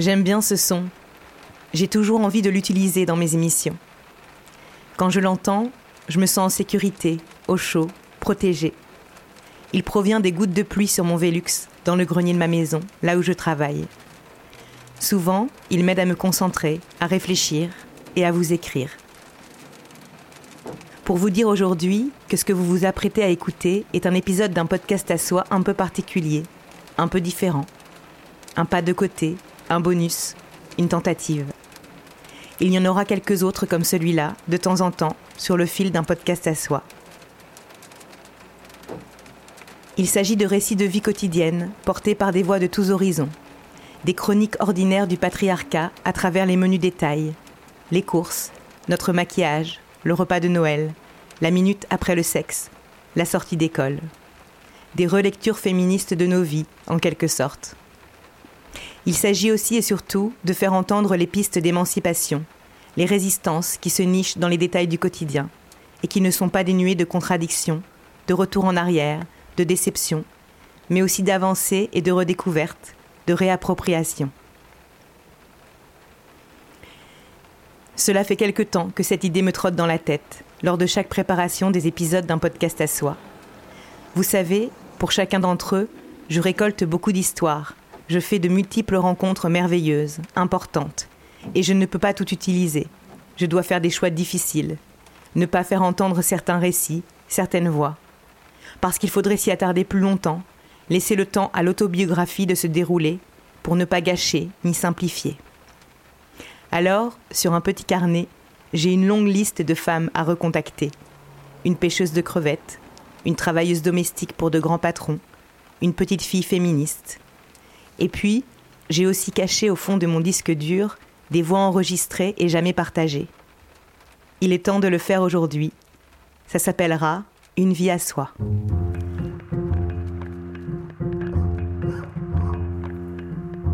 J'aime bien ce son. J'ai toujours envie de l'utiliser dans mes émissions. Quand je l'entends, je me sens en sécurité, au chaud, protégée. Il provient des gouttes de pluie sur mon Velux, dans le grenier de ma maison, là où je travaille. Souvent, il m'aide à me concentrer, à réfléchir et à vous écrire. Pour vous dire aujourd'hui que ce que vous vous apprêtez à écouter est un épisode d'un podcast à soi un peu particulier, un peu différent. Un pas de côté, un bonus, une tentative. Il y en aura quelques autres comme celui-là, de temps en temps, sur le fil d'un podcast à soi. Il s'agit de récits de vie quotidienne, portés par des voix de tous horizons. Des chroniques ordinaires du patriarcat à travers les menus détails. Les courses, notre maquillage, le repas de Noël, la minute après le sexe, la sortie d'école. Des relectures féministes de nos vies, en quelque sorte. Il s'agit aussi et surtout de faire entendre les pistes d'émancipation, les résistances qui se nichent dans les détails du quotidien et qui ne sont pas dénuées de contradictions, de retour en arrière, de déception, mais aussi d'avancées et de redécouvertes, de réappropriation. Cela fait quelque temps que cette idée me trotte dans la tête, lors de chaque préparation des épisodes d'un podcast à soi. Vous savez, pour chacun d'entre eux, je récolte beaucoup d'histoires, je fais de multiples rencontres merveilleuses, importantes, et je ne peux pas tout utiliser. Je dois faire des choix difficiles, ne pas faire entendre certains récits, certaines voix. Parce qu'il faudrait s'y attarder plus longtemps, laisser le temps à l'autobiographie de se dérouler, pour ne pas gâcher ni simplifier. Alors, sur un petit carnet, j'ai une longue liste de femmes à recontacter. Une pêcheuse de crevettes, une travailleuse domestique pour de grands patrons, une petite fille féministe. Et puis, j'ai aussi caché au fond de mon disque dur des voix enregistrées et jamais partagées. Il est temps de le faire aujourd'hui. Ça s'appellera Une vie à soi.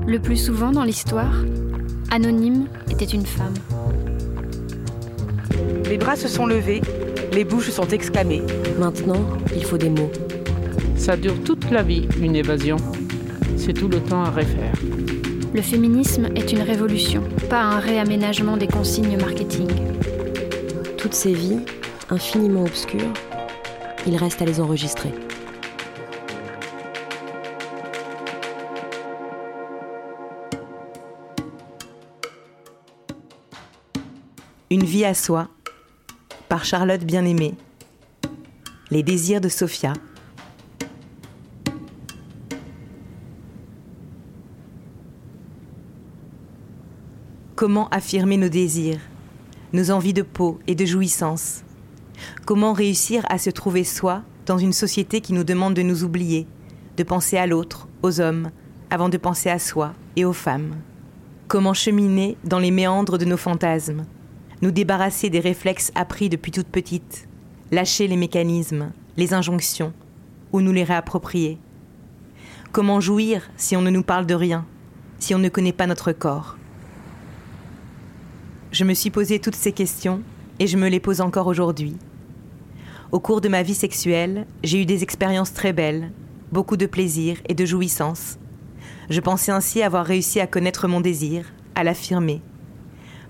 Le plus souvent dans l'histoire, Anonyme était une femme. Les bras se sont levés, les bouches sont exclamées. Maintenant, il faut des mots. Ça dure toute la vie, une évasion. C'est tout le temps à refaire. Le féminisme est une révolution, pas un réaménagement des consignes marketing. Toutes ces vies, infiniment obscures, il reste à les enregistrer. Une vie à soi, par Charlotte Bien-Aimée. Les désirs de Sophia. Comment affirmer nos désirs, nos envies de peau et de jouissance? Comment réussir à se trouver soi dans une société qui nous demande de nous oublier, de penser à l'autre, aux hommes, avant de penser à soi et aux femmes? Comment cheminer dans les méandres de nos fantasmes nous débarrasser des réflexes appris depuis toute petite, lâcher les mécanismes, les injonctions, ou nous les réapproprier? Comment jouir si on ne nous parle de rien, si on ne connaît pas notre corps? Je me suis posé toutes ces questions et je me les pose encore aujourd'hui. Au cours de ma vie sexuelle, j'ai eu des expériences très belles, beaucoup de plaisir et de jouissance. Je pensais ainsi avoir réussi à connaître mon désir, à l'affirmer,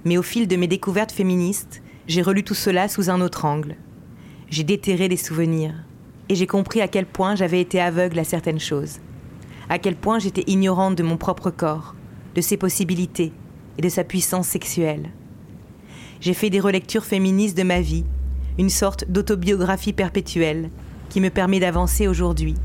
mais au fil de mes découvertes féministes, j'ai relu tout cela sous un autre angle. J'ai déterré des souvenirs, et j'ai compris à quel point j'avais été aveugle à certaines choses, à quel point j'étais ignorante de mon propre corps, de ses possibilités et de sa puissance sexuelle. J'ai fait des relectures féministes de ma vie, une sorte d'autobiographie perpétuelle qui me permet d'avancer aujourd'hui,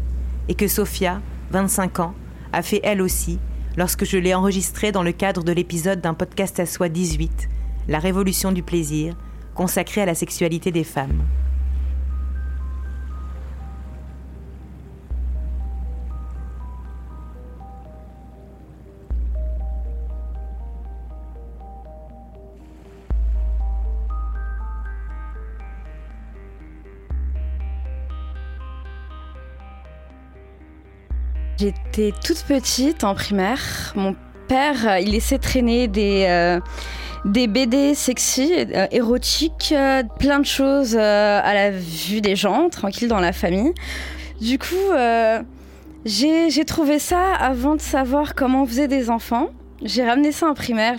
et que Sophia, 25 ans, a fait elle aussi lorsque je l'ai enregistré dans le cadre de l'épisode d'un podcast à soi 18, La révolution du plaisir, consacré à la sexualité des femmes. J'étais toute petite en primaire. Mon père, euh, il laissait traîner des, euh, BD sexy, euh, érotiques, plein de choses à la vue des gens, tranquille dans la famille. Du coup, j'ai trouvé ça avant de savoir comment on faisait des enfants. J'ai ramené ça en primaire.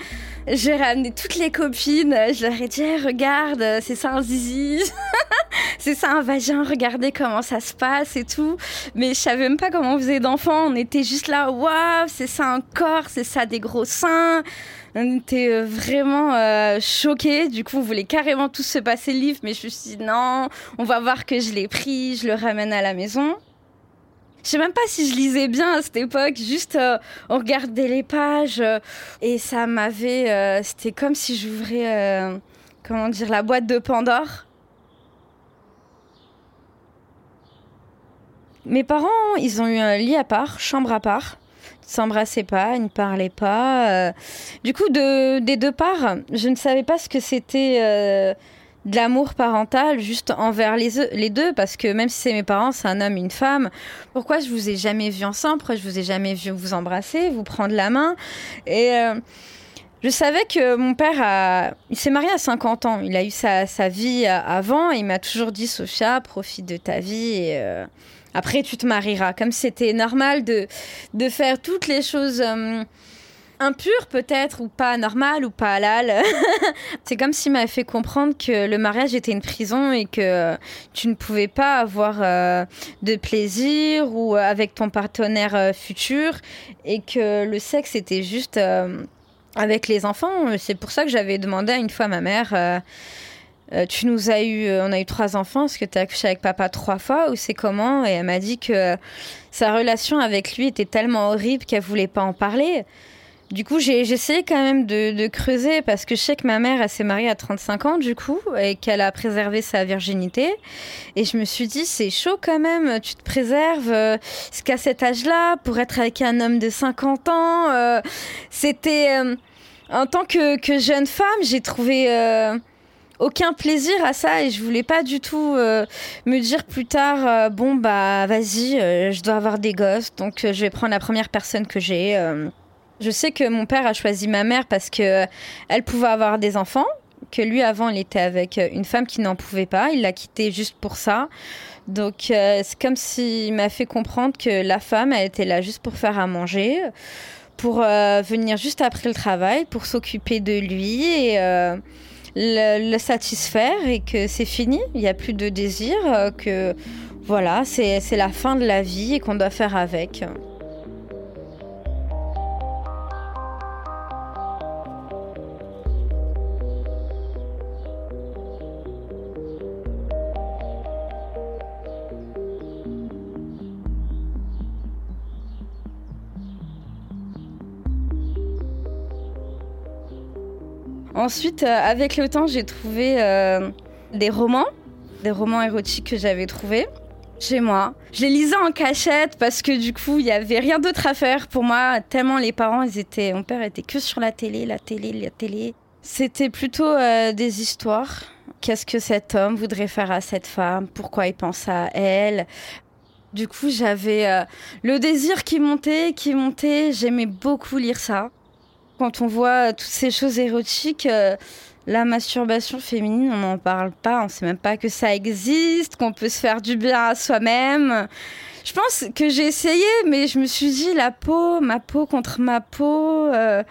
J'ai ramené toutes les copines. Je leur ai dit, Eh, regarde, c'est ça un zizi. c'est ça un vagin. Regardez comment ça se passe et tout. Mais je savais même pas comment on faisait d'enfants. On était juste là, waouh, c'est ça un corps, c'est ça des gros seins. On était euh, vraiment euh, choqués. Du coup, on voulait carrément tous se passer le livre. Mais je me suis dit, non, on va voir que je l'ai pris. Je le ramène à la maison. Je sais même pas si je lisais bien à cette époque, juste euh, on regardait les pages et ça m'avait. C'était comme si j'ouvrais, comment dire, la boîte de Pandore. Mes parents, ils ont eu un lit à part, chambre à part. Ils s'embrassaient pas, ils ne parlaient pas. euh. Du coup, de, des deux parts, je ne savais pas ce que c'était euh, de l'amour parental juste envers les, eux- les deux, parce que même si c'est mes parents, c'est un homme, une femme. Pourquoi je vous ai jamais vu ensemble? Pourquoi je vous ai jamais vu vous embrasser, vous prendre la main? Et euh, je savais que mon père il s'est marié à 50 ans. Il a eu sa, sa vie avant. Il m'a toujours dit, Sophia, profite de ta vie après tu te marieras. Comme c'était normal de de faire toutes les choses. euh, impures peut-être ou pas normales ou pas halal. c'est comme s'il m'avait fait comprendre que le mariage était une prison et que tu ne pouvais pas avoir euh, de plaisir ou euh, avec ton partenaire futur et que le sexe était juste avec les enfants. C'est pour ça que j'avais demandé une fois à ma mère. Euh, euh, tu nous as eu, euh, on a eu trois enfants. Est-ce que tu as accouché avec papa trois fois ou c'est comment? Et elle m'a dit que sa relation avec lui était tellement horrible qu'elle voulait pas en parler. Du coup, j'ai essayé quand même de, de creuser parce que je sais que ma mère, elle s'est mariée à 35 ans, du coup, et qu'elle a préservé sa virginité. Et je me suis dit, c'est chaud quand même, tu te préserves euh, jusqu'à cet âge-là pour être avec un homme de 50 ans. euh, C'était. euh, en tant que, que jeune femme, j'ai trouvé. Aucun plaisir à ça et je voulais pas du tout euh, me dire plus tard euh, bon bah vas-y euh, je dois avoir des gosses donc je vais prendre la première personne que j'ai je sais que mon père a choisi ma mère parce que elle pouvait avoir des enfants que lui avant il était avec une femme qui n'en pouvait pas il l'a quitté juste pour ça. Donc c'est comme s'il m'a fait comprendre que la femme elle était là juste pour faire à manger pour venir juste après le travail pour s'occuper de lui et le, satisfaire et que c'est fini, il n'y a plus de désir, euh, que voilà, c'est la fin de la vie et qu'on doit faire avec. Ensuite, euh, avec le temps, j'ai trouvé euh, des romans, des romans érotiques que j'avais trouvés chez moi. Je les lisais en cachette parce que du coup, il y avait rien d'autre à faire pour moi. Tellement les parents, ils étaient, mon père était que sur la télé, la télé, la télé. C'était plutôt euh, des histoires. Qu'est-ce que cet homme voudrait faire à cette femme? Pourquoi il pense à elle? Du coup, j'avais le désir qui montait, qui montait. J'aimais beaucoup lire ça. Quand on voit toutes ces choses érotiques, euh, la masturbation féminine, on n'en parle pas, on sait même pas que ça existe, qu'on peut se faire du bien à soi-même. Je pense que j'ai essayé, mais je me suis dit, la peau, ma peau contre ma peau, euh,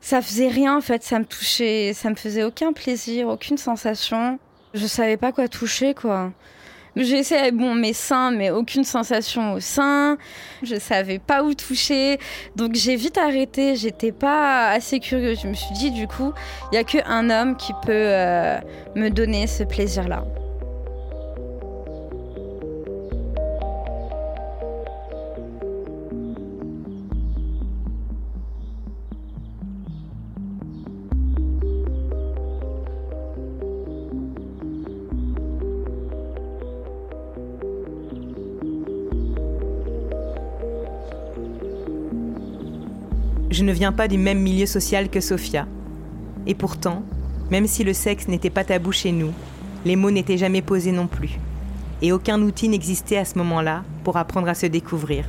ça faisait rien en fait, ça me touchait, ça me faisait aucun plaisir, aucune sensation. Je savais pas quoi toucher quoi. J'ai essayé bon, mes seins, mais aucune sensation au sein. Je savais pas où toucher. Donc j'ai vite arrêté. J'étais pas assez curieuse. Je me suis dit, du coup, il y a qu'un homme qui peut euh, me donner ce plaisir-là. Je ne viens pas du même milieu social que Sophia. Et pourtant, même si le sexe n'était pas tabou chez nous, les mots n'étaient jamais posés non plus. Et aucun outil n'existait à ce moment-là pour apprendre à se découvrir.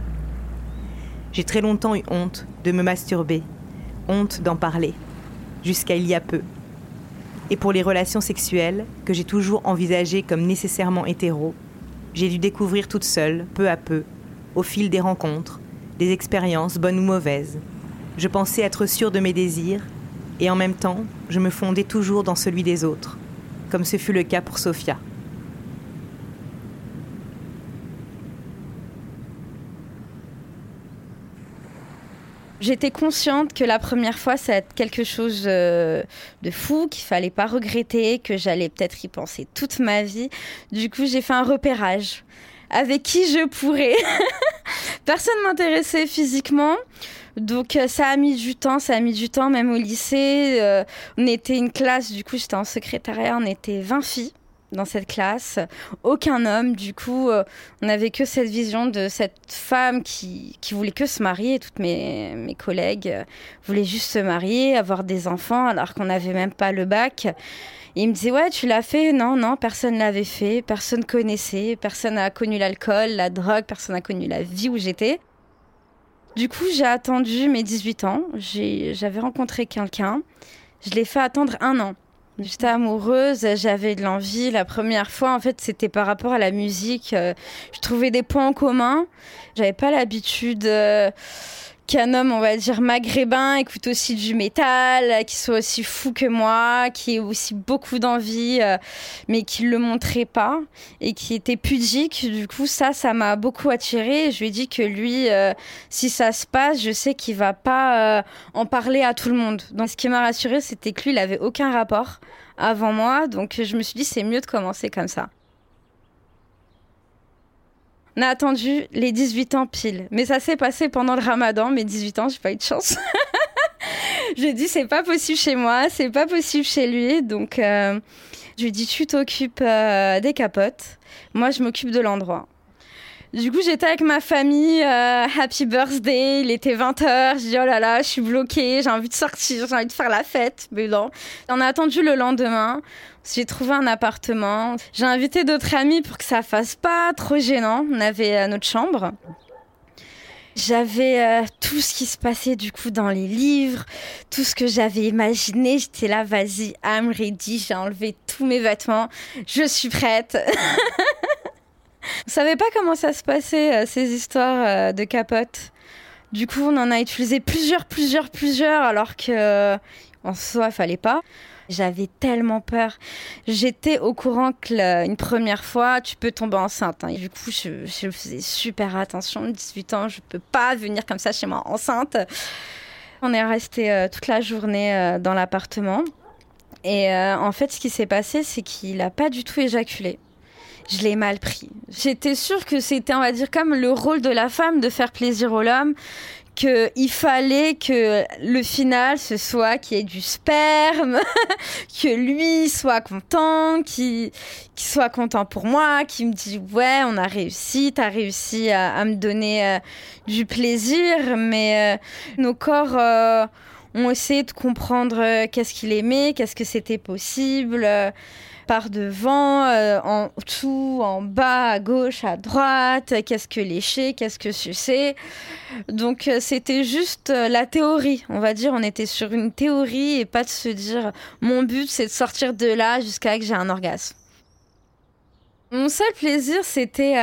J'ai très longtemps eu honte de me masturber, honte d'en parler, jusqu'à il y a peu. Et pour les relations sexuelles, que j'ai toujours envisagées comme nécessairement hétéro, j'ai dû découvrir toute seule, peu à peu, au fil des rencontres, des expériences bonnes ou mauvaises, Je pensais être sûre de mes désirs, et en même temps, je me fondais toujours dans celui des autres, comme ce fut le cas pour Sophia. J'étais consciente que la première fois, ça être quelque chose euh, de fou, qu'il fallait pas regretter, que j'allais peut-être y penser toute ma vie. Du coup, j'ai fait un repérage. Avec qui je pourrais? Personne m'intéressait physiquement. Donc euh, ça a mis du temps, ça a mis du temps même au lycée. Euh, on était une classe, du coup j'étais en secrétariat, on était 20 filles dans cette classe, aucun homme. Du coup, euh, on n'avait que cette vision de cette femme qui, qui voulait que se marier. Toutes mes, mes collègues voulaient juste se marier, avoir des enfants, alors qu'on n'avait même pas le bac. Et il me disait, ouais, tu l'as fait? Non, non, personne l'avait fait, personne connaissait, personne n'a connu l'alcool, la drogue, personne n'a connu la vie où j'étais. Du coup, j'ai attendu mes 18 ans, j'avais rencontré quelqu'un, je l'ai fait attendre un an. J'étais amoureuse, j'avais de l'envie. La première fois, en fait, c'était par rapport à la musique. Euh, je trouvais des points en commun. J'avais pas l'habitude euh, qu'un homme, on va dire, maghrébin, écoute aussi du métal, qui soit aussi fou que moi, qui ait aussi beaucoup d'envie, euh, mais qui le montrait pas et qui était pudique. Du coup, ça, ça m'a beaucoup attirée. Je lui ai dit que lui, si ça se passe, je sais qu'il va pas en parler à tout le monde. Donc, ce qui m'a rassurée, c'était que lui, il avait aucun rapport avant moi. Donc je me suis dit, c'est mieux de commencer comme ça. On a attendu les 18 ans pile. Mais ça s'est passé pendant le ramadan, mes 18 ans, j'ai pas eu de chance. j'ai dit, c'est pas possible chez moi, c'est pas possible chez lui. Donc euh, je lui ai dit, tu t'occupes euh, des capotes. Moi, je m'occupe de l'endroit. Du coup, j'étais avec ma famille, euh, happy birthday, il était 20h, je dis oh là là, je suis bloquée, j'ai envie de sortir, j'ai envie de faire la fête, mais non. On a attendu le lendemain, j'ai trouvé un appartement, j'ai invité d'autres amis pour que ça fasse pas trop gênant, on avait euh, notre chambre. J'avais euh, tout ce qui se passait du coup dans les livres, tout ce que j'avais imaginé. J'étais là, vas-y, I'm ready. J'ai enlevé tous mes vêtements. Je suis prête. On savait pas comment ça se passait, euh, ces histoires euh, de capote. Du coup, on en a utilisé plusieurs, plusieurs, plusieurs, alors que euh, en soi, fallait pas. J'avais tellement peur. J'étais au courant que une première fois, tu peux tomber enceinte. Hein. du coup, je, faisais super attention. 18 ans, je peux pas venir comme ça chez moi enceinte. On est resté toute la journée dans l'appartement. Et en fait, ce qui s'est passé, c'est qu'il n'a pas du tout éjaculé je l'ai mal pris. J'étais sûre que c'était, on va dire, comme le rôle de la femme de faire plaisir au l'homme, qu'il fallait que le final ce soit qu'il y ait du sperme, que lui soit content, qu'il soit content pour moi, qu'il me dise ouais on a réussi, t'as réussi à, me donner euh, du plaisir, mais euh, nos corps euh, ont essayé de comprendre qu'est-ce qu'il aimait, qu'est-ce que c'était possible par devant, euh, en dessous, en bas, à gauche, à droite, qu'est-ce que lécher, qu'est-ce que sucer. Donc euh, c'était juste euh, la théorie, on va dire, on était sur une théorie et pas de se dire mon but c'est de sortir de là jusqu'à que j'ai un orgasme. Mon seul plaisir c'était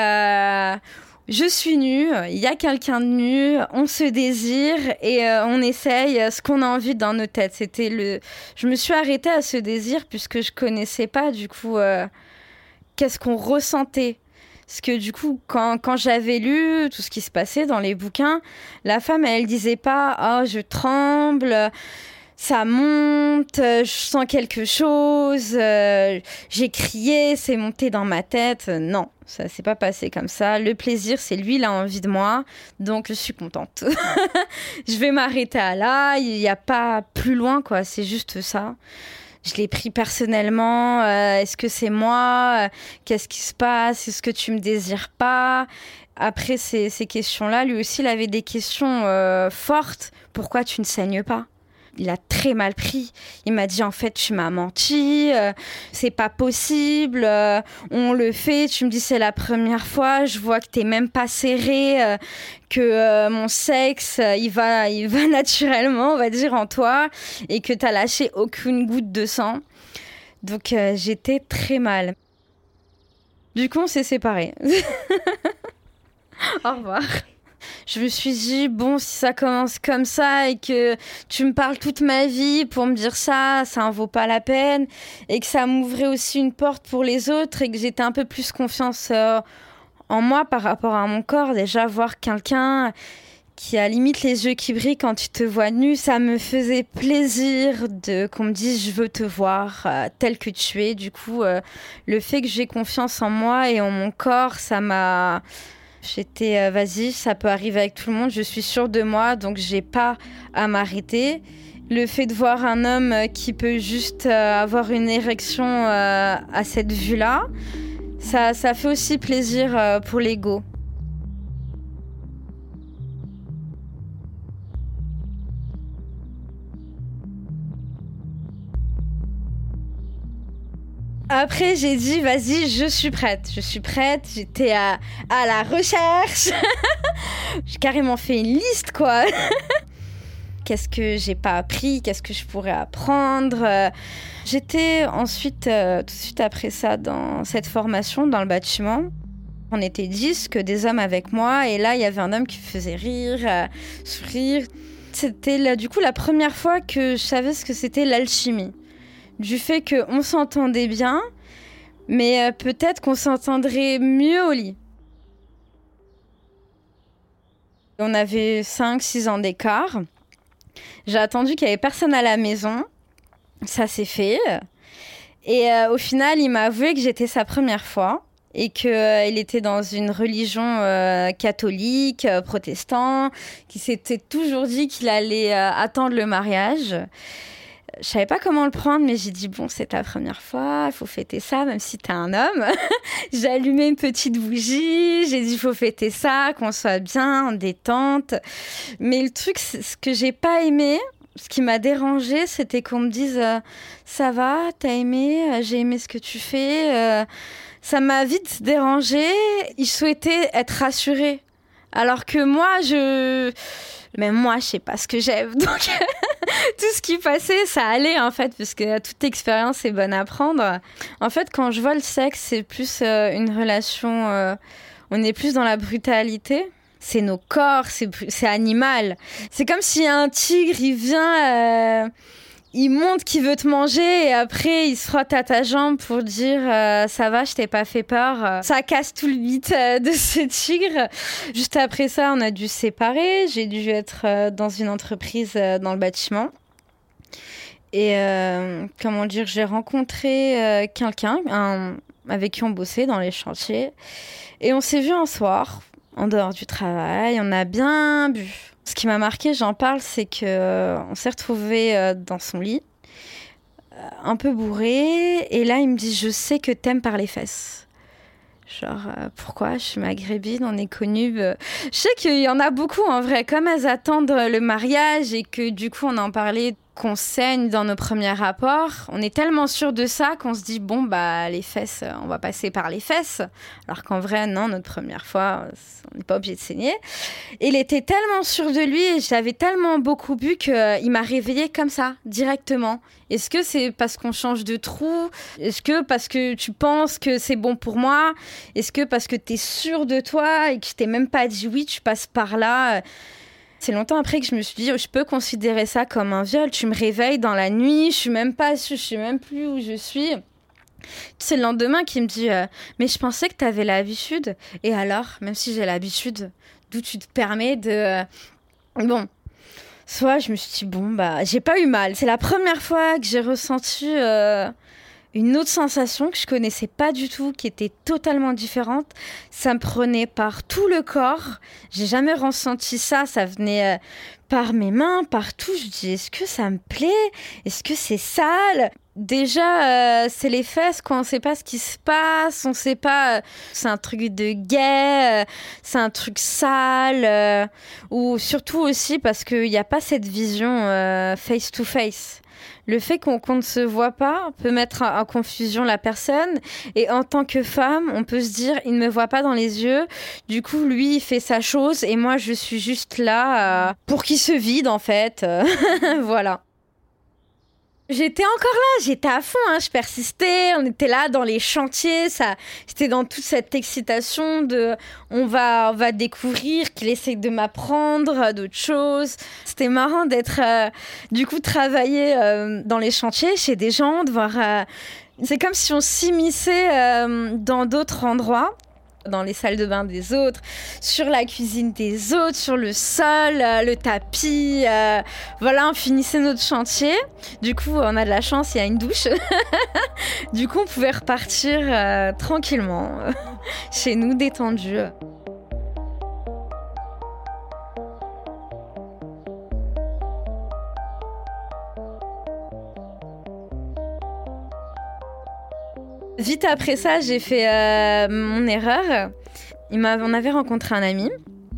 je suis nue, il y a quelqu'un de nu, on se désire et euh, on essaye ce qu'on a envie dans nos têtes. C'était le, je me suis arrêtée à ce désir puisque je connaissais pas du coup euh, qu'est-ce qu'on ressentait. Parce que du coup, quand, quand j'avais lu tout ce qui se passait dans les bouquins, la femme, elle disait pas, oh, je tremble, ça monte, euh, je sens quelque chose, euh, j'ai crié, c'est monté dans ma tête. Non, ça s'est pas passé comme ça. Le plaisir, c'est lui, il a envie de moi, donc je suis contente. je vais m'arrêter à là, il n'y a pas plus loin, quoi, c'est juste ça. Je l'ai pris personnellement. Euh, est-ce que c'est moi? Qu'est-ce qui se passe? Est-ce que tu me désires pas? Après ces, ces questions-là, lui aussi, il avait des questions fortes. Pourquoi tu ne saignes pas? Il a très mal pris. Il m'a dit en fait tu m'as menti, euh, c'est pas possible, euh, on le fait. Tu me dis c'est la première fois, je vois que t'es même pas serré, euh, que mon sexe il va il va naturellement on va dire en toi et que t'as lâché aucune goutte de sang. Donc j'étais très mal. Du coup on s'est séparés. Au revoir. Je me suis dit, bon, si ça commence comme ça et que tu me parles toute ma vie pour me dire ça, ça en vaut pas la peine. Et que ça m'ouvrait aussi une porte pour les autres et que j'étais un peu plus confiance euh, en moi par rapport à mon corps. Déjà, voir quelqu'un qui a limite les yeux qui brillent quand tu te vois nu, ça me faisait plaisir de qu'on me dise je veux te voir euh, tel que tu es. Du coup, euh, le fait que j'ai confiance en moi et en mon corps, ça m'a J'étais, euh, vas-y, ça peut arriver avec tout le monde, je suis sûre de moi, donc j'ai pas à m'arrêter. Le fait de voir un homme qui peut juste avoir une érection à cette vue-là, ça, ça fait aussi plaisir pour l'ego. Après, j'ai dit, vas-y, je suis prête. Je suis prête. J'étais à, à la recherche. j'ai carrément fait une liste, quoi. Qu'est-ce que j'ai pas appris? Qu'est-ce que je pourrais apprendre? J'étais ensuite, euh, tout de suite après ça, dans cette formation dans le bâtiment. On était dix, que des hommes avec moi. Et là, il y avait un homme qui faisait rire, euh, sourire. C'était du coup la première fois que je savais ce que c'était l'alchimie du fait qu'on s'entendait bien, mais euh, peut-être qu'on s'entendrait mieux au lit. On avait 5-6 ans d'écart. J'ai attendu qu'il n'y avait personne à la maison. Ça s'est fait. Et euh, au final, il m'a avoué que j'étais sa première fois et qu'il euh, était dans une religion catholique, protestant, qui s'était toujours dit qu'il allait attendre le mariage je savais pas comment le prendre, mais j'ai dit bon, c'est ta première fois, il faut fêter ça, même si t'es un homme. j'ai allumé une petite bougie, j'ai dit faut fêter ça, qu'on soit bien, en détente. Mais le truc, ce que j'ai pas aimé, ce qui m'a dérangé, c'était qu'on me dise euh, ça va, t'as aimé, euh, j'ai aimé ce que tu fais. Euh, ça m'a vite dérangé. Il souhaitait être rassuré. Alors que moi, je même moi, je sais pas ce que j'aime. Donc, tout ce qui passait, ça allait en fait, parce que toute expérience est bonne à prendre. En fait, quand je vois le sexe, c'est plus euh, une relation. Euh, on est plus dans la brutalité. C'est nos corps, c'est animal. C'est comme si un tigre, il vient. Euh, il montre qu'il veut te manger et après il se frotte à ta jambe pour dire euh, ça va, je t'ai pas fait peur. Ça casse tout le mythe euh, de ce tigre. Juste après ça, on a dû se séparer. J'ai dû être euh, dans une entreprise dans le bâtiment. Et comment dire, j'ai rencontré quelqu'un avec qui on bossait dans les chantiers. Et on s'est vu un soir, en dehors du travail. On a bien bu. Ce qui m'a marqué, j'en parle, c'est que euh, on s'est retrouvé euh, dans son lit, euh, un peu bourré, et là il me dit je sais que t'aimes par les fesses. Genre pourquoi? Je suis maghrébine, on est connu. je sais qu'il y en a beaucoup en vrai, comme elles attendent le mariage et que du coup on en parlait qu'on saigne dans nos premiers rapports, on est tellement sûr de ça qu'on se dit bon bah les fesses, on va passer par les fesses. Alors qu'en vrai non, notre première fois, on n'est pas obligé de saigner. Il était tellement sûr de lui et j'avais tellement beaucoup bu qu'il m'a réveillé comme ça directement. Est-ce que c'est parce qu'on change de trou? Est-ce que parce que tu penses que c'est bon pour moi? Est-ce que parce que tu es sûr de toi et que je t'ai même pas dit oui, tu passes par là? C'est longtemps après que je me suis dit, je peux considérer ça comme un viol. Tu me réveilles dans la nuit, je suis même pas, je suis même plus où je suis. C'est le lendemain qui me dit, euh, mais je pensais que tu avais l'habitude. Et alors, même si j'ai l'habitude, d'où tu te permets de... Euh, bon, soit je me suis dit, bon, bah, j'ai pas eu mal. C'est la première fois que j'ai ressenti... Euh, une autre sensation que je connaissais pas du tout, qui était totalement différente. Ça me prenait par tout le corps. J'ai jamais ressenti ça. Ça venait euh, par mes mains, partout. Je dis, est-ce que ça me plaît? Est-ce que c'est sale? Déjà, euh, c'est les fesses, quoi. On sait pas ce qui se passe. On sait pas. Euh, c'est un truc de gay. c'est un truc sale. ou surtout aussi parce qu'il n'y a pas cette vision face to face le fait qu'on ne se voit pas peut mettre en, confusion la personne. Et en tant que femme, on peut se dire, il ne me voit pas dans les yeux. Du coup, lui, il fait sa chose et moi, je suis juste là euh, pour qu'il se vide, en fait. voilà. J'étais encore là, j'étais à fond, hein, je persistais, on était là dans les chantiers, ça, j'étais dans toute cette excitation de, on va, on va découvrir qu'il essaie de m'apprendre d'autres choses. C'était marrant d'être, euh, du coup, travailler euh, dans les chantiers chez des gens, de voir. Euh, c'est comme si on s'immisçait dans d'autres endroits dans les salles de bain des autres, sur la cuisine des autres, sur le sol, euh, le tapis. Euh, voilà, on finissait notre chantier. Du coup, on a de la chance, il y a une douche. du coup, on pouvait repartir euh, tranquillement chez nous, détendus. Vite après ça, j'ai fait euh, mon erreur. Il on avait rencontré un ami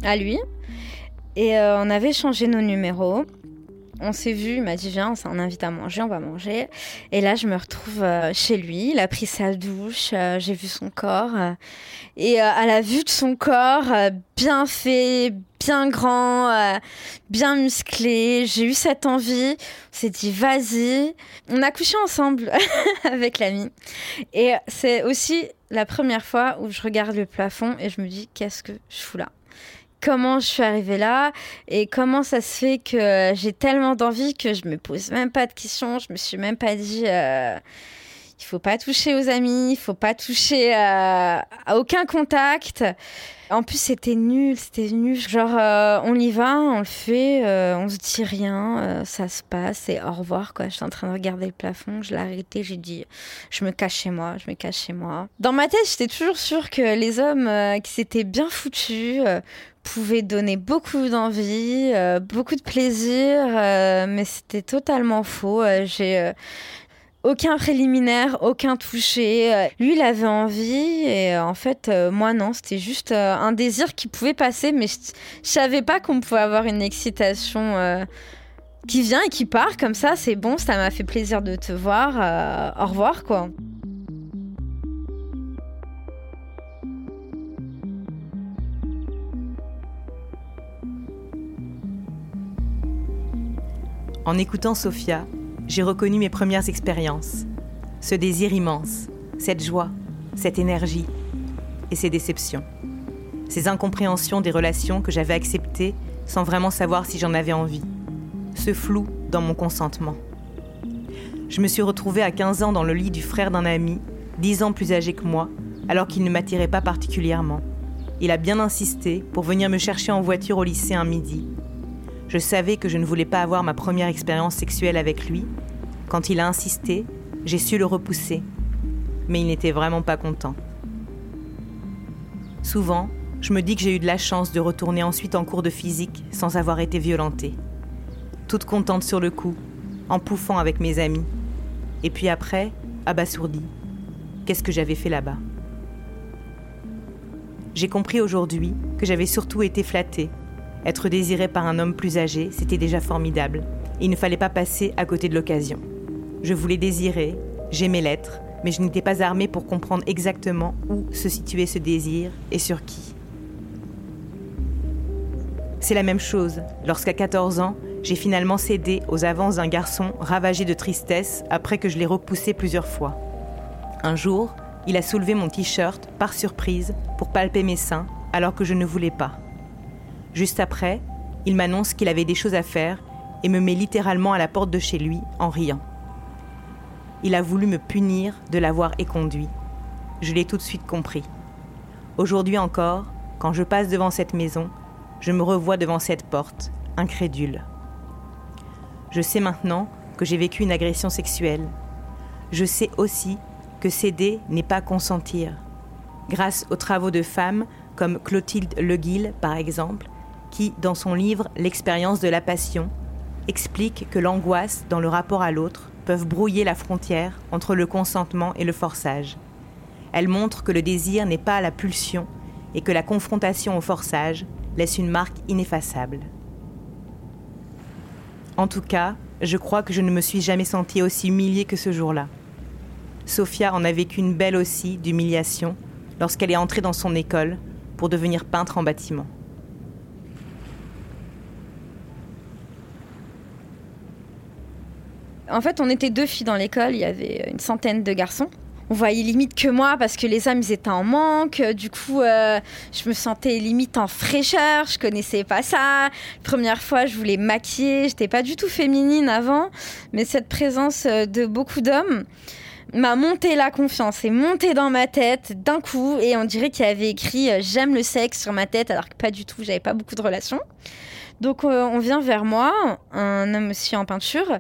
à lui et euh, on avait changé nos numéros on s'est vu, il m'a dit viens, on invite à manger, on va manger. Et là, je me retrouve euh, chez lui. Il a pris sa douche, euh, j'ai vu son corps. Euh, et à la vue de son corps, bien fait, bien grand, bien musclé, j'ai eu cette envie. On s'est dit vas-y. On a couché ensemble avec l'ami. Et c'est aussi la première fois où je regarde le plafond et je me dis qu'est-ce que je fous là? Comment je suis arrivée là et comment ça se fait que j'ai tellement d'envie que je me pose même pas de questions, je me suis même pas dit euh, il faut pas toucher aux amis, il faut pas toucher euh, à aucun contact. En plus, c'était nul, c'était nul. Genre, euh, on y va, on le fait, euh, on se dit rien, ça se passe et au revoir, quoi. J'étais en train de regarder le plafond, je l'ai arrêté, j'ai dit, je me cache chez moi, je me cache chez moi. Dans ma tête, j'étais toujours sûre que les hommes qui s'étaient bien foutus pouvait donner beaucoup d'envie, euh, beaucoup de plaisir, euh, mais c'était totalement faux. Euh, j'ai aucun préliminaire, aucun toucher. Lui, il avait envie et en fait, moi non, c'était juste un désir qui pouvait passer, mais je, je savais pas qu'on pouvait avoir une excitation qui vient et qui part comme ça. C'est bon, ça m'a fait plaisir de te voir. au revoir, quoi. En écoutant Sophia, j'ai reconnu mes premières expériences. Ce désir immense, cette joie, cette énergie et ces déceptions. Ces incompréhensions des relations que j'avais acceptées sans vraiment savoir si j'en avais envie. Ce flou dans mon consentement. Je me suis retrouvée à 15 ans dans le lit du frère d'un ami, 10 ans plus âgé que moi, alors qu'il ne m'attirait pas particulièrement. Il a bien insisté pour venir me chercher en voiture au lycée un midi, je savais que je ne voulais pas avoir ma première expérience sexuelle avec lui. Quand il a insisté, j'ai su le repousser. Mais il n'était vraiment pas content. Souvent, je me dis que j'ai eu de la chance de retourner ensuite en cours de physique sans avoir été violentée. Toute contente sur le coup, en pouffant avec mes amis. Et puis après, abasourdie. Qu'est-ce que j'avais fait là-bas? J'ai compris aujourd'hui que j'avais surtout été flattée être désiré par un homme plus âgé, c'était déjà formidable. Il ne fallait pas passer à côté de l'occasion. Je voulais désirer, j'aimais l'être, mais je n'étais pas armée pour comprendre exactement où se situait ce désir et sur qui. C'est la même chose lorsqu'à 14 ans, j'ai finalement cédé aux avances d'un garçon ravagé de tristesse après que je l'ai repoussé plusieurs fois. Un jour, il a soulevé mon t-shirt par surprise pour palper mes seins alors que je ne voulais pas. Juste après, il m'annonce qu'il avait des choses à faire et me met littéralement à la porte de chez lui en riant. Il a voulu me punir de l'avoir éconduit. Je l'ai tout de suite compris. Aujourd'hui encore, quand je passe devant cette maison, je me revois devant cette porte, incrédule. Je sais maintenant que j'ai vécu une agression sexuelle. Je sais aussi que céder n'est pas consentir. Grâce aux travaux de femmes comme Clotilde Leguil, par exemple, qui, dans son livre L'expérience de la passion, explique que l'angoisse dans le rapport à l'autre peuvent brouiller la frontière entre le consentement et le forçage. Elle montre que le désir n'est pas la pulsion et que la confrontation au forçage laisse une marque ineffaçable. En tout cas, je crois que je ne me suis jamais sentie aussi humiliée que ce jour-là. Sophia en a vécu une belle aussi d'humiliation lorsqu'elle est entrée dans son école pour devenir peintre en bâtiment. En fait, on était deux filles dans l'école, il y avait une centaine de garçons. On voyait limite que moi parce que les hommes étaient en manque. Du coup, euh, je me sentais limite en fraîcheur. Je connaissais pas ça. Première fois, je voulais maquiller. J'étais pas du tout féminine avant, mais cette présence euh, de beaucoup d'hommes m'a monté la confiance et monté dans ma tête d'un coup et on dirait qu'il y avait écrit euh, j'aime le sexe sur ma tête alors que pas du tout j'avais pas beaucoup de relations donc on vient vers moi un homme aussi en peinture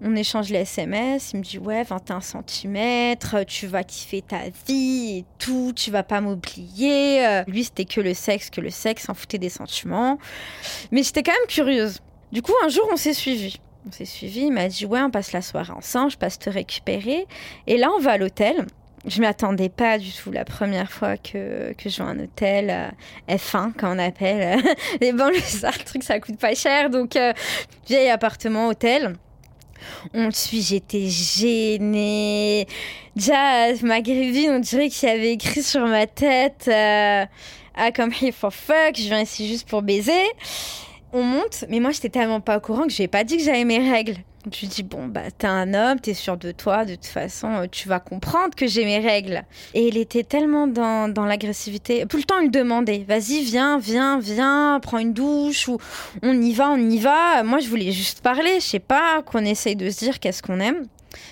on échange les SMS, il me dit ouais 21 cm, tu vas kiffer ta vie et tout, tu vas pas m'oublier. Euh, lui c'était que le sexe, que le sexe, s'en foutait des sentiments. Mais j'étais quand même curieuse. Du coup un jour on s'est suivis. On s'est suivis, il m'a dit ouais on passe la soirée ensemble, je passe te récupérer. Et là on va à l'hôtel. Je m'attendais pas du tout la première fois que, que je vois un hôtel euh, F1, comme on appelle. Les banlieues, ça, le truc, ça coûte pas cher. Donc, euh, vieil appartement, hôtel. On suit, j'étais gênée. Déjà, Maghrébine, on dirait qu'il avait écrit sur ma tête euh, Ah, comme here for fuck, je viens ici juste pour baiser. On monte, mais moi, j'étais tellement pas au courant que j'ai pas dit que j'avais mes règles. Je lui dis, bon, bah, t'es un homme, t'es sûr de toi, de toute façon, euh, tu vas comprendre que j'ai mes règles. Et il était tellement dans, dans l'agressivité. Tout le temps, il demandait, vas-y, viens, viens, viens, prends une douche, ou on y va, on y va. Moi, je voulais juste parler, je sais pas, qu'on essaye de se dire qu'est-ce qu'on aime.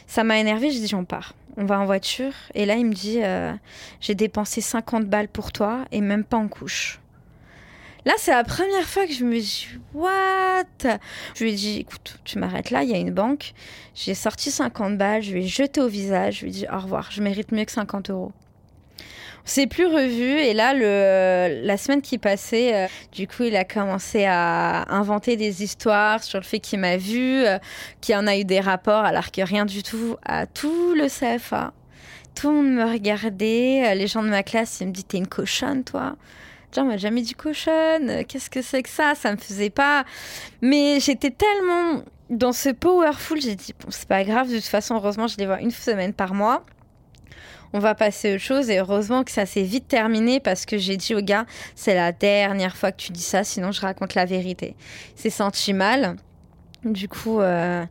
Ça m'a énervé, je dis, j'en pars. On va en voiture. Et là, il me dit, euh, j'ai dépensé 50 balles pour toi et même pas en couche. Là, c'est la première fois que je me dis What? Je lui ai dit Écoute, tu m'arrêtes là, il y a une banque. J'ai sorti 50 balles, je lui ai jeté au visage, je lui ai dit Au revoir, je mérite mieux que 50 euros. On s'est plus revu et là, le, la semaine qui passait, euh, du coup, il a commencé à inventer des histoires sur le fait qu'il m'a vu, euh, qu'il en a eu des rapports alors que rien du tout à tout le CFA. Tout le monde me regardait, euh, les gens de ma classe, ils me disaient T'es une cochonne, toi on m'a jamais dit cochonne, qu'est-ce que c'est que ça Ça me faisait pas. Mais j'étais tellement dans ce powerful, j'ai dit, bon, c'est pas grave, de toute façon, heureusement, je les vois une semaine par mois. On va passer aux choses et heureusement que ça s'est vite terminé parce que j'ai dit au gars, c'est la dernière fois que tu dis ça, sinon je raconte la vérité. Il s'est senti mal. Du coup, euh,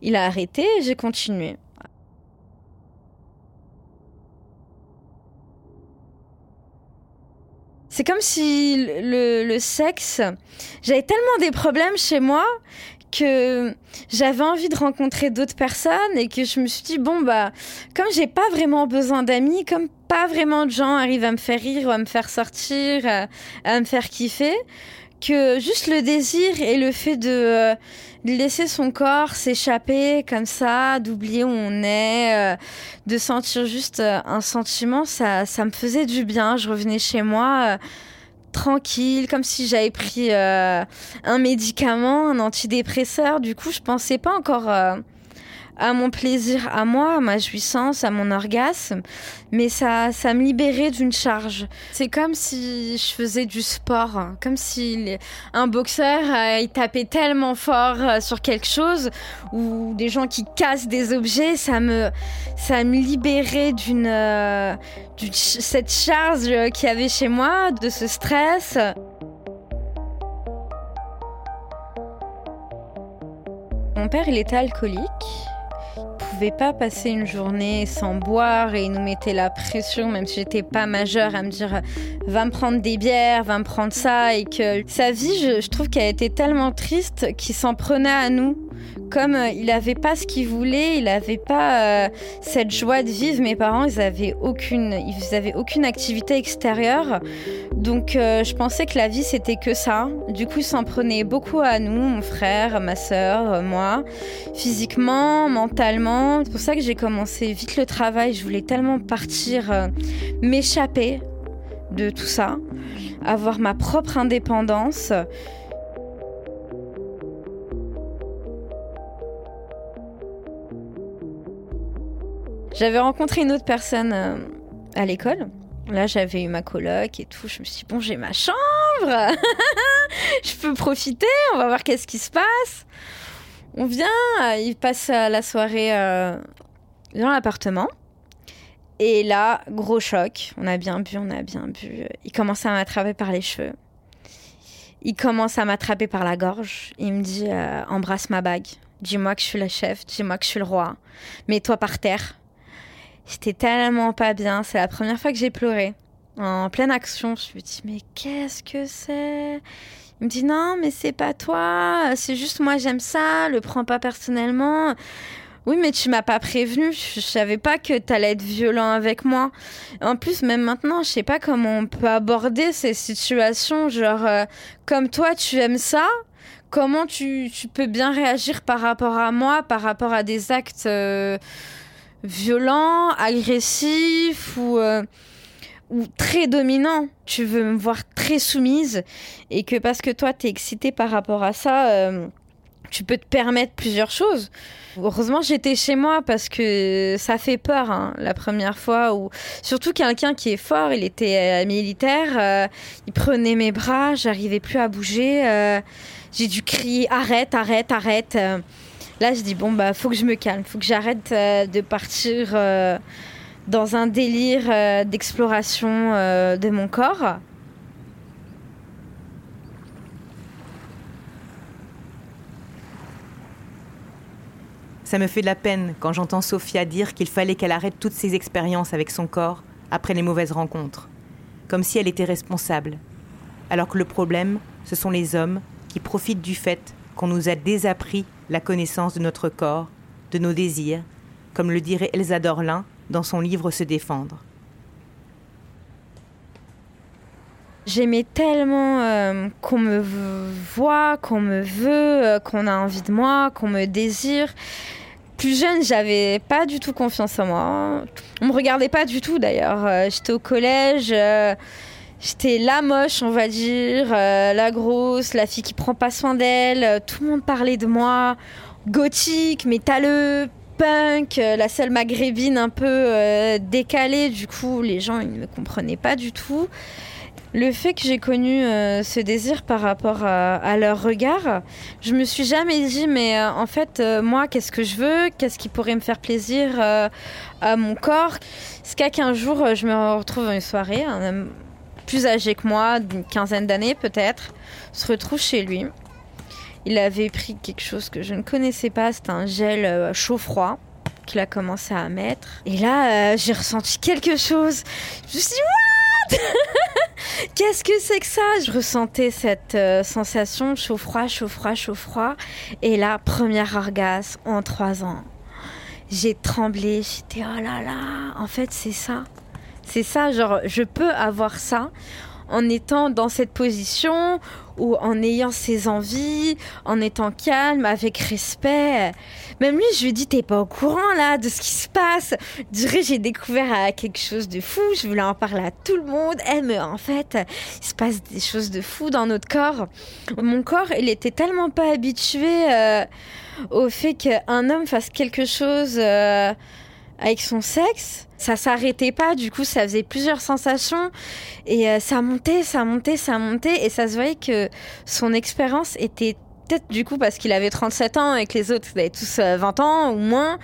il a arrêté et j'ai continué. C'est comme si le, sexe, j'avais tellement des problèmes chez moi que j'avais envie de rencontrer d'autres personnes et que je me suis dit bon bah comme j'ai pas vraiment besoin d'amis, comme pas vraiment de gens arrivent à me faire rire ou à me faire sortir, à me faire kiffer, que juste le désir et le fait de, euh, laisser son corps s'échapper comme ça, d'oublier où on est, euh, de sentir juste euh, un sentiment, ça, ça me faisait du bien. Je revenais chez moi tranquille, comme si j'avais pris un médicament, un antidépresseur. Du coup, je pensais pas encore à mon plaisir à moi, à ma jouissance, à mon orgasme, mais ça, ça me libérait d'une charge. C'est comme si je faisais du sport, comme si un boxeur euh, il tapait tellement fort euh, sur quelque chose ou des gens qui cassent des objets, ça me, ça me libérait d'une, euh, cette charge qu'il y avait chez moi, de ce stress. Mon père, il était alcoolique pouvais pas passer une journée sans boire et il nous mettait la pression, même si j'étais pas majeure, à me dire va me prendre des bières, va me prendre ça. Et que sa vie, je, je trouve qu'elle était tellement triste qu'il s'en prenait à nous comme euh, il n'avait pas ce qu'il voulait, il n'avait pas euh, cette joie de vivre. Mes parents, ils avaient aucune, ils aucune activité extérieure. Donc, euh, je pensais que la vie c'était que ça. Du coup, il s'en prenait beaucoup à nous, mon frère, ma sœur, moi, physiquement, mentalement. C'est pour ça que j'ai commencé vite le travail. Je voulais tellement partir, m'échapper de tout ça, avoir ma propre indépendance. J'avais rencontré une autre personne euh, à l'école. Là, j'avais eu ma coloc et tout. Je me suis dit, bon, j'ai ma chambre. je peux profiter. On va voir qu'est-ce qui se passe. On vient, euh, il passe la soirée euh, dans l'appartement. Et là, gros choc. On a bien bu, on a bien bu. Il commence à m'attraper par les cheveux. Il commence à m'attraper par la gorge. Il me dit, embrasse ma bague. dis-moi que je suis la chef, dis-moi que je suis le roi, mets-toi par terre. J'étais tellement pas bien, c'est la première fois que j'ai pleuré. En pleine action, je me dis mais qu'est-ce que c'est? Il me dit non mais c'est pas toi, c'est juste moi j'aime ça, le prends pas personnellement. Oui, mais tu m'as pas prévenu. Je savais pas que tu allais être violent avec moi. En plus, même maintenant, je sais pas comment on peut aborder ces situations. Genre, euh, comme toi, tu aimes ça. Comment tu, peux bien réagir par rapport à moi, par rapport à des actes euh, violents, agressifs ou, euh, ou très dominants Tu veux me voir très soumise et que parce que toi, tu es excitée par rapport à ça, tu peux te permettre plusieurs choses. Heureusement, j'étais chez moi parce que ça fait peur hein, la première fois. Ou surtout quelqu'un qui est fort, il était euh, militaire, euh, il prenait mes bras, j'arrivais plus à bouger. Euh, j'ai dû crier arrête, arrête, arrête. Là, je dis bon bah faut que je me calme, faut que j'arrête de partir dans un délire d'exploration de mon corps. Ça me fait de la peine quand j'entends Sophia dire qu'il fallait qu'elle arrête toutes ses expériences avec son corps après les mauvaises rencontres, comme si elle était responsable, alors que le problème, ce sont les hommes qui profitent du fait qu'on nous a désappris la connaissance de notre corps, de nos désirs, comme le dirait Elsa Dorlin dans son livre Se défendre. J'aimais tellement euh, qu'on me voit, qu'on me veut, euh, qu'on a envie de moi, qu'on me désire. Plus jeune, j'avais pas du tout confiance en moi. On me regardait pas du tout d'ailleurs. Euh, j'étais au collège, j'étais la moche, on va dire, la grosse, la fille qui prend pas soin d'elle. Tout le monde parlait de moi. Gothique, métalleux, punk, la seule maghrébine un peu décalée. Du coup, les gens ils ne me comprenaient pas du tout. Le fait que j'ai connu euh, ce désir par rapport à, leur regard, je me suis jamais dit, mais euh, en fait, euh, moi, qu'est-ce que je veux? Qu'est-ce qui pourrait me faire plaisir à mon corps? Ce qu'un jour, je me retrouve dans une soirée, plus âgé que moi, d'une quinzaine d'années peut-être, se retrouve chez lui. Il avait pris quelque chose que je ne connaissais pas, c'était un gel chaud-froid qu'il a commencé à mettre. Et là, j'ai ressenti quelque chose. Je me suis dit, Qu'est-ce que c'est que ça? Je ressentais cette euh, sensation chaud-froid, chaud-froid, chaud-froid. Et là, premier orgasme en trois ans. J'ai tremblé, j'étais oh là là, en fait c'est ça. C'est ça, genre je peux avoir ça en étant dans cette position ou en ayant ses envies, en étant calme, avec respect. Même lui, je lui dis, t'es pas au courant là de ce qui se passe. Je j'ai découvert quelque chose de fou, je voulais en parler à tout le monde. Eh, mais en fait, il se passe des choses de fou dans notre corps. Mon corps, il était tellement pas habitué euh, au fait qu'un homme fasse quelque chose. Euh, avec son sexe. Ça s'arrêtait pas, du coup, ça faisait plusieurs sensations et euh, ça montait, ça montait, ça montait et ça se voyait que son expérience était peut-être du coup parce qu'il avait 37 ans et que les autres avaient tous 20 euh, ans ou moins.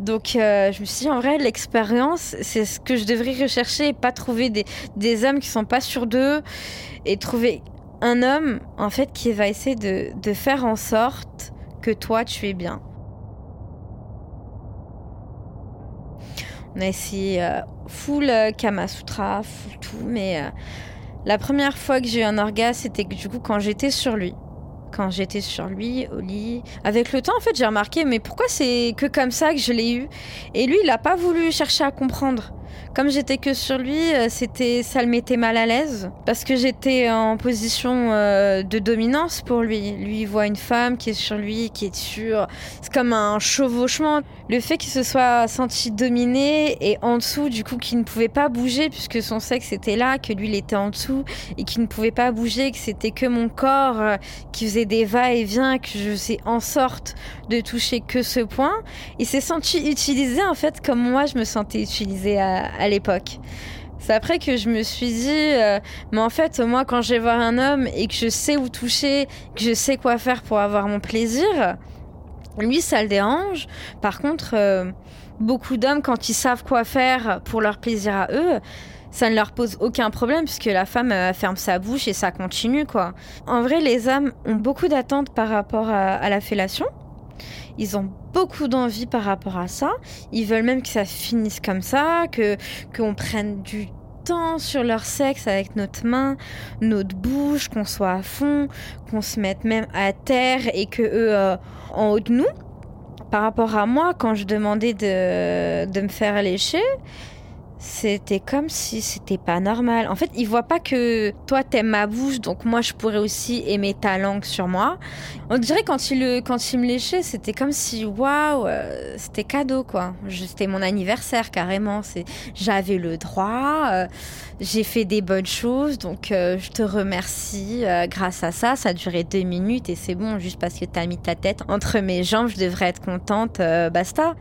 Donc euh, je me suis dit en vrai l'expérience c'est ce que je devrais rechercher et pas trouver des, des hommes qui sont pas sûrs d'eux et trouver un homme en fait qui va essayer de, de faire en sorte que toi tu es bien. On a essayé euh, full euh, Kama Sutra, full tout, mais euh, la première fois que j'ai eu un orgasme, c'était du coup quand j'étais sur lui. Quand j'étais sur lui, au lit. Avec le temps, en fait, j'ai remarqué, mais pourquoi c'est que comme ça que je l'ai eu? Et lui, il n'a pas voulu chercher à comprendre. Comme j'étais que sur lui, euh, c'était, ça le mettait mal à l'aise parce que j'étais en position euh, de dominance pour lui. Lui il voit une femme qui est sur lui, qui est sûre. C'est comme un chevauchement. Le fait qu'il se soit senti dominé et en dessous, du coup, qu'il ne pouvait pas bouger puisque son sexe était là, que lui il était en dessous et qu'il ne pouvait pas bouger, que c'était que mon corps euh, qui faisait des va-et-vient, que je faisais en sorte de toucher que ce point. Il s'est senti utilisé en fait comme moi je me sentais utilisée à, à l'époque. C'est après que je me suis dit, euh, mais en fait, moi, quand je vais voir un homme et que je sais où toucher, que je sais quoi faire pour avoir mon plaisir, lui, ça le dérange. Par contre, euh, beaucoup d'hommes, quand ils savent quoi faire pour leur plaisir à eux, ça ne leur pose aucun problème puisque la femme ferme sa bouche et ça continue, quoi. En vrai, les hommes ont beaucoup d'attentes par rapport à la fellation. Ils ont beaucoup d'envie par rapport à ça. Ils veulent même que ça finisse comme ça, que qu'on prenne du temps sur leur sexe avec notre main, notre bouche, qu'on soit à fond, qu'on se mette même à terre et que eux euh, en haut de nous. Par rapport à moi, quand je demandais de, de me faire lécher, c'était comme si c'était pas normal. En fait, ils voient pas que toi t'aimes ma bouche, donc moi je pourrais aussi aimer ta langue sur moi. On dirait quand il quand il me léchait, c'était comme si waouh, euh, c'était cadeau quoi. C'était mon anniversaire carrément. C'est, j'avais le droit. euh, j'ai fait des bonnes choses, donc euh, je te remercie. grâce à ça, ça a duré deux minutes et c'est bon. Juste parce que t'as mis ta tête entre mes jambes, je devrais être contente. basta.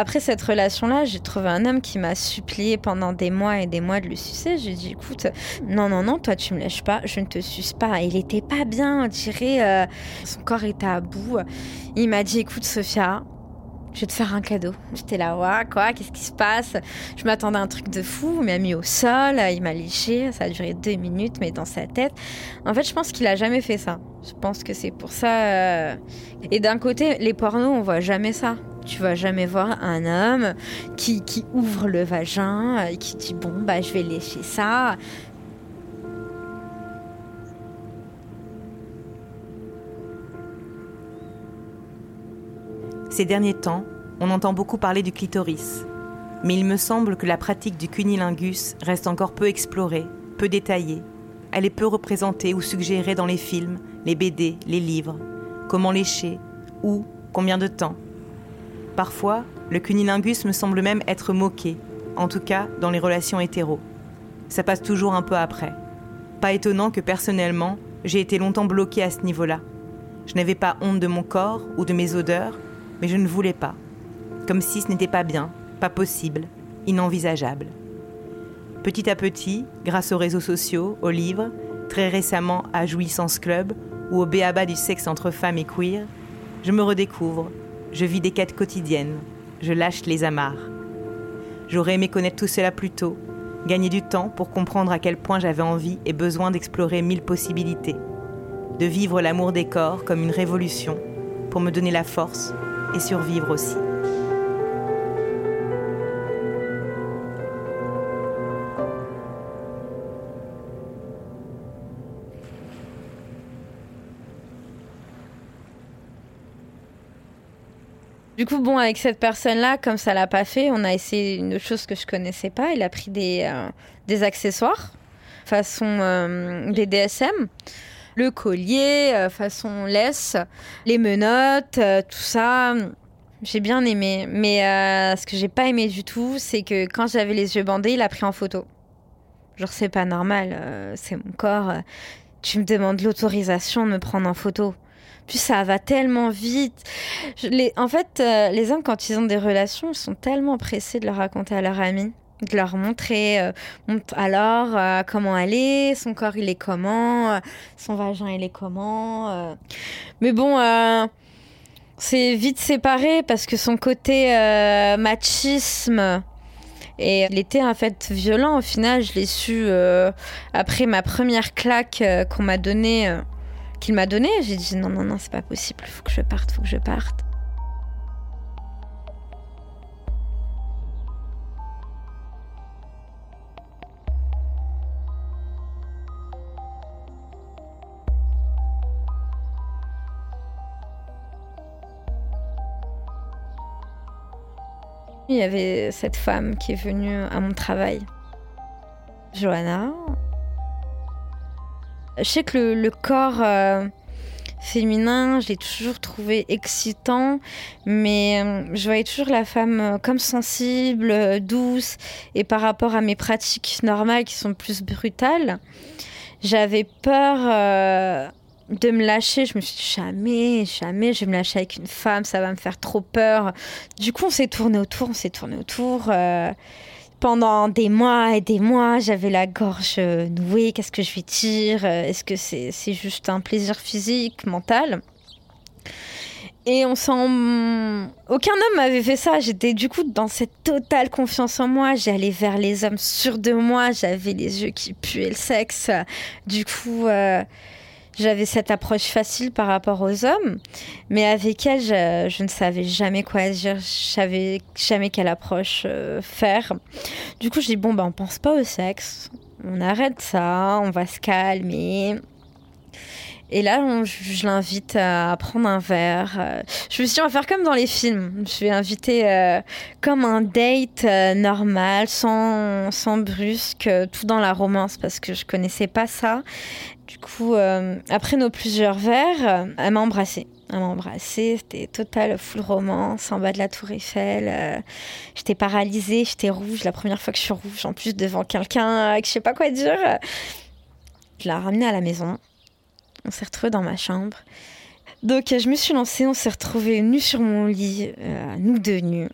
Après cette relation-là, j'ai trouvé un homme qui m'a supplié pendant des mois et des mois de le sucer. J'ai dit, écoute, non, non, non, toi tu me lèches pas, je ne te suce pas. Il était pas bien, on dirait, euh, son corps était à bout. Il m'a dit, écoute, Sophia, je vais te faire un cadeau. J'étais là, ouais, quoi, qu'est-ce qui se passe? Je m'attendais à un truc de fou. Il m'a mis au sol, il m'a léché. Ça a duré deux minutes, mais dans sa tête. En fait, je pense qu'il a jamais fait ça. Je pense que c'est pour ça. euh, Et d'un côté, les pornos, on voit jamais ça. Tu vas jamais voir un homme qui, ouvre le vagin et qui dit bon bah je vais lécher ça. Ces derniers temps, on entend beaucoup parler du clitoris. Mais il me semble que la pratique du cunilingus reste encore peu explorée, peu détaillée. Elle est peu représentée ou suggérée dans les films, les BD, les livres. Comment lécher Où Combien de temps Parfois, le cunilingus me semble même être moqué, en tout cas dans les relations hétéros. Ça passe toujours un peu après. Pas étonnant que personnellement, j'ai été longtemps bloquée à ce niveau-là. Je n'avais pas honte de mon corps ou de mes odeurs, mais je ne voulais pas. Comme si ce n'était pas bien, pas possible, inenvisageable. Petit à petit, grâce aux réseaux sociaux, aux livres, très récemment à Jouissance Club ou au béaba du sexe entre femmes et queer, je me redécouvre, je vis des quêtes quotidiennes, je lâche les amarres. J'aurais aimé connaître tout cela plus tôt, gagner du temps pour comprendre à quel point j'avais envie et besoin d'explorer mille possibilités, de vivre l'amour des corps comme une révolution pour me donner la force et survivre aussi. Du coup, bon, avec cette personne-là, comme ça l'a pas fait, on a essayé une autre chose que je connaissais pas. Il a pris des, euh, des accessoires façon euh, BDSM. Le collier, euh, façon laisse, les menottes, euh, tout ça. J'ai bien aimé. Mais ce que j'ai pas aimé du tout, c'est que quand j'avais les yeux bandés, il a pris en photo. Genre, c'est pas normal, c'est mon corps. tu me demandes l'autorisation de me prendre en photo. Puis ça va tellement vite. En fait, euh, les hommes, quand ils ont des relations, ils sont tellement pressés de le raconter à leur ami, de leur montrer, euh, alors, euh, comment est, son corps, il est comment, euh, son vagin, il est comment. euh. Mais bon, c'est vite séparé parce que son côté machisme. Et était en fait violent au final, je l'ai su après ma première claque qu'on m'a donnée, qu'il m'a donnée. J'ai dit non, non, non, c'est pas possible, faut que je parte, faut que je parte. Il y avait cette femme qui est venue à mon travail, Johanna. Je sais que le, corps euh, féminin, je l'ai toujours trouvé excitant, mais euh, je voyais toujours la femme euh, comme sensible, douce, et par rapport à mes pratiques normales qui sont plus brutales, j'avais peur de me lâcher. Je me suis dit jamais, jamais, je vais me lâcher avec une femme, ça va me faire trop peur. Du coup, on s'est tourné autour, on s'est tourné autour. Pendant des mois et des mois, j'avais la gorge euh, nouée. Qu'est-ce que je vais dire Euh, Est-ce que c'est juste un plaisir physique, mental? Et on sent. Aucun homme m'avait fait ça. J'étais du coup dans cette totale confiance en moi. J'allais vers les hommes sûrs de moi. J'avais les yeux qui puaient le sexe. Du coup, euh, j'avais cette approche facile par rapport aux hommes. Mais avec elle, je, ne savais jamais quoi dire. Je savais jamais quelle approche euh, faire. Du coup, je dis bon, ben, on pense pas au sexe. On arrête ça. On va se calmer. Et là, je, l'invite à prendre un verre. Euh, Je me suis dit, on va faire comme dans les films. Je vais inviter euh, comme un date euh, normal, sans, sans brusque, tout dans la romance, parce que je connaissais pas ça. Du coup, après nos plusieurs verres, elle m'a embrassée. Elle m'a embrassée, c'était total full romance, en bas de la tour Eiffel. j'étais paralysée, j'étais rouge, la première fois que je suis rouge, en plus devant quelqu'un que je sais pas quoi dire. Je l'ai ramenée à la maison. On s'est retrouvés dans ma chambre. Donc je me suis lancée, on s'est retrouvés nus sur mon lit, euh, nous deux nus.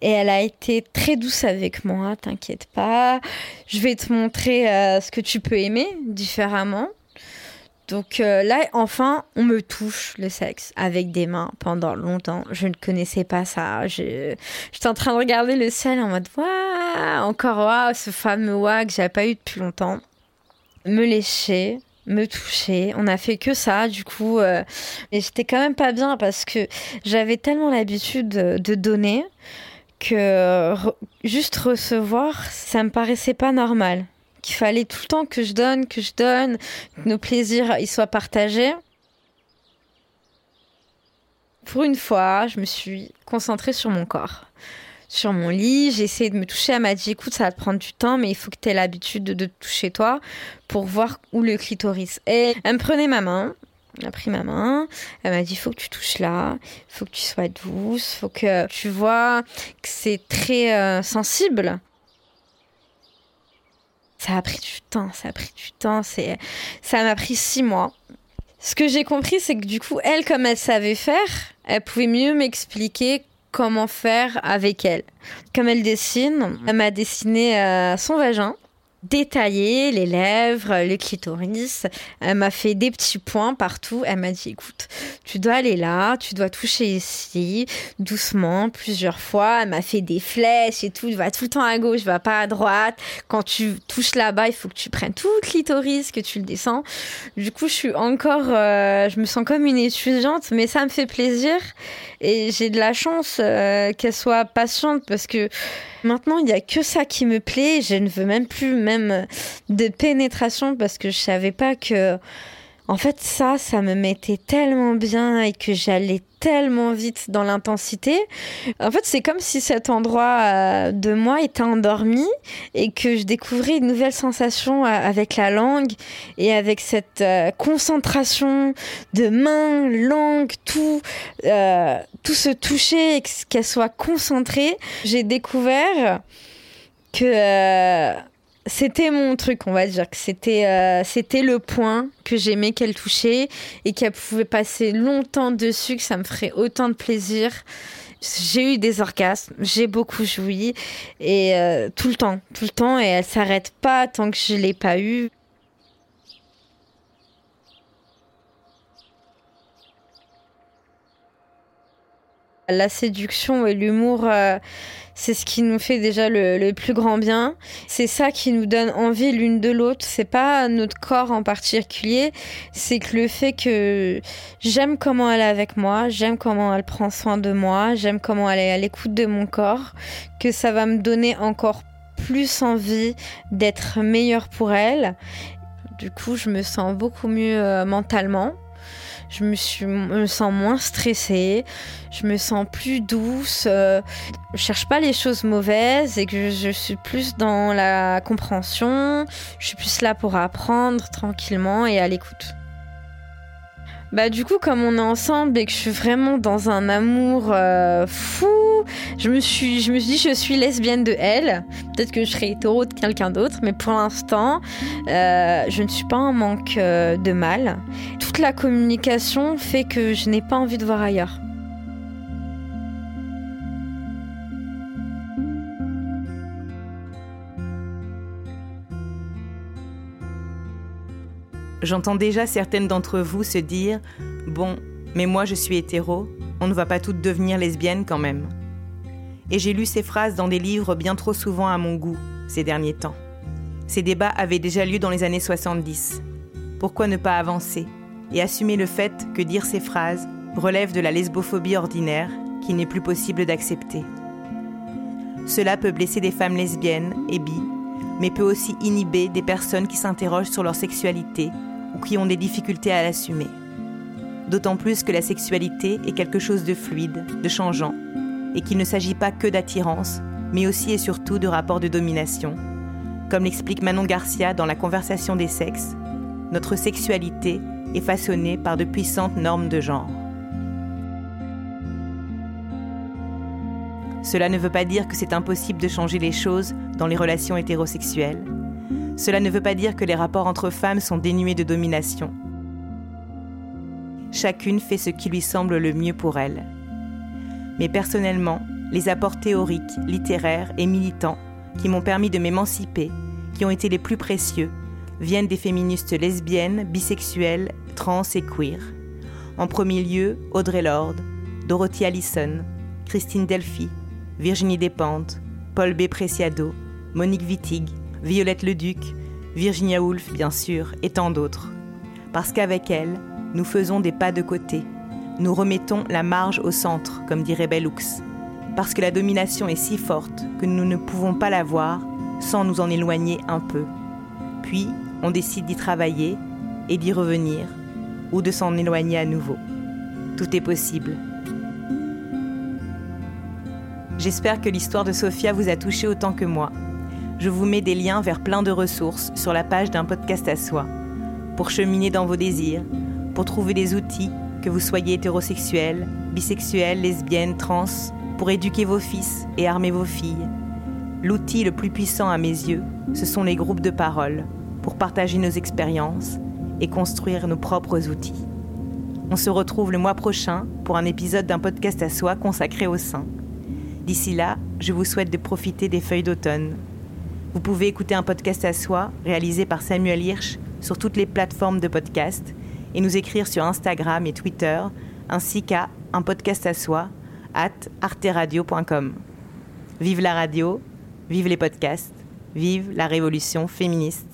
Et elle a été très douce avec moi, t'inquiète pas. Je vais te montrer euh, ce que tu peux aimer différemment. Donc euh, là, enfin, on me touche le sexe avec des mains pendant longtemps. Je ne connaissais pas ça. J'étais en train de regarder le ciel en mode waouh, encore waouh, ce fameux waouh que j'avais pas eu depuis longtemps. Me lécher, me toucher. On a fait que ça, du coup. euh, et j'étais quand même pas bien parce que j'avais tellement l'habitude de, donner que juste recevoir, ça me paraissait pas normal. Qu'il fallait tout le temps que je donne, que je donne, que nos plaisirs ils soient partagés. Pour une fois, je me suis concentrée sur mon corps. Sur mon lit, j'ai essayé de me toucher. Elle m'a dit écoute, ça va te prendre du temps, mais il faut que tu aies l'habitude de, te toucher toi pour voir où le clitoris est. Elle me prenait ma main. Elle a pris ma main. Elle m'a dit faut que tu touches là, faut que tu sois douce, faut que tu vois que c'est très euh, sensible. Ça a pris du temps, ça a pris du temps. C'est, ça m'a pris six mois. Ce que j'ai compris, c'est que du coup, elle, comme elle savait faire, elle pouvait mieux m'expliquer comment faire avec elle. Comme elle dessine, elle m'a dessiné euh, son vagin, détaillé les lèvres, le clitoris. Elle m'a fait des petits points partout. Elle m'a dit, écoute, tu dois aller là, tu dois toucher ici, doucement, plusieurs fois. Elle m'a fait des flèches et tout. Va tout le temps à gauche, va pas à droite. Quand tu touches là-bas, il faut que tu prennes tout le clitoris, que tu le descends. Du coup, je suis encore, euh, je me sens comme une étudiante, mais ça me fait plaisir. Et j'ai de la chance euh, qu'elle soit patiente parce que maintenant, il n'y a que ça qui me plaît. Je ne veux même plus même de pénétration parce que je savais pas que, en fait, ça, ça me mettait tellement bien et que j'allais tellement vite dans l'intensité. En fait, c'est comme si cet endroit euh, de moi était endormi et que je découvrais une nouvelle sensation euh, avec la langue et avec cette euh, concentration de main, langue, tout, tout se toucher et que- qu'elle soit concentrée. J'ai découvert que c'était mon truc, on va dire que c'était euh, c'était le point que j'aimais qu'elle touchait et qu'elle pouvait passer longtemps dessus, que ça me ferait autant de plaisir. J'ai eu des orgasmes, j'ai beaucoup joui et euh, tout le temps, tout le temps et elle s'arrête pas tant que je l'ai pas eu. La séduction et l'humour, euh, c'est ce qui nous fait déjà le, plus grand bien. C'est ça qui nous donne envie l'une de l'autre. C'est pas notre corps en particulier, c'est que le fait que j'aime comment elle est avec moi, j'aime comment elle prend soin de moi, j'aime comment elle est à l'écoute de mon corps, que ça va me donner encore plus envie d'être meilleure pour elle. Du coup, je me sens beaucoup mieux euh, mentalement. Je me, sens moins stressée, je me sens plus douce, euh, je cherche pas les choses mauvaises et que je suis plus dans la compréhension, je suis plus là pour apprendre tranquillement et à l'écoute. Bah du coup comme on est ensemble et que je suis vraiment dans un amour euh, fou, je me suis je me suis dit je suis lesbienne de elle. Peut-être que je serai hétéro de quelqu'un d'autre, mais pour l'instant euh, je ne suis pas en manque euh, de mal. Toute la communication fait que je n'ai pas envie de voir ailleurs. J'entends déjà certaines d'entre vous se dire Bon, Mais moi je suis hétéro, on ne va pas toutes devenir lesbiennes quand même. Et j'ai lu ces phrases dans des livres bien trop souvent à mon goût ces derniers temps. Ces débats avaient déjà lieu dans les années 70. Pourquoi ne pas avancer et assumer le fait que dire ces phrases relève de la lesbophobie ordinaire qu'il n'est plus possible d'accepter? Cela peut blesser des femmes lesbiennes et bi, mais peut aussi inhiber des personnes qui s'interrogent sur leur sexualité qui ont des difficultés à l'assumer. D'autant plus que la sexualité est quelque chose de fluide, de changeant, et qu'il ne s'agit pas que d'attirance, mais aussi et surtout de rapports de domination. Comme l'explique Manon Garcia dans La conversation des sexes, notre sexualité est façonnée par de puissantes normes de genre. Cela ne veut pas dire que c'est impossible de changer les choses dans les relations hétérosexuelles. Cela ne veut pas dire que les rapports entre femmes sont dénués de domination. Chacune fait ce qui lui semble le mieux pour elle. Mais personnellement, les apports théoriques, littéraires et militants qui m'ont permis de m'émanciper, qui ont été les plus précieux, viennent des féministes lesbiennes, bisexuelles, trans et queer. En premier lieu, Audrey Lorde, Dorothy Allison, Christine Delphi, Virginie Despentes, Paul B. Preciado, Monique Wittig, Violette Leduc, Virginia Woolf, bien sûr, et tant d'autres. Parce qu'avec elles, nous faisons des pas de côté. Nous remettons la marge au centre, comme dirait Bellux. Parce que la domination est si forte que nous ne pouvons pas la voir sans nous en éloigner un peu. Puis, on décide d'y travailler et d'y revenir, ou de s'en éloigner à nouveau. Tout est possible. J'espère que l'histoire de Sophia vous a touché autant que moi. Je vous mets des liens vers plein de ressources sur la page d'un podcast à soi, pour cheminer dans vos désirs, pour trouver des outils, que vous soyez hétérosexuel, bisexuel, lesbienne, trans, pour éduquer vos fils et armer vos filles. L'outil le plus puissant à mes yeux, ce sont les groupes de parole, pour partager nos expériences et construire nos propres outils. On se retrouve le mois prochain pour un épisode d'un podcast à soi consacré au sein. D'ici là, je vous souhaite de profiter des feuilles d'automne. Vous pouvez écouter un podcast à soi réalisé par Samuel Hirsch sur toutes les plateformes de podcast et nous écrire sur Instagram et Twitter ainsi qu'à un podcast à soi at arteradio.com. Vive la radio, vive les podcasts, vive la révolution féministe.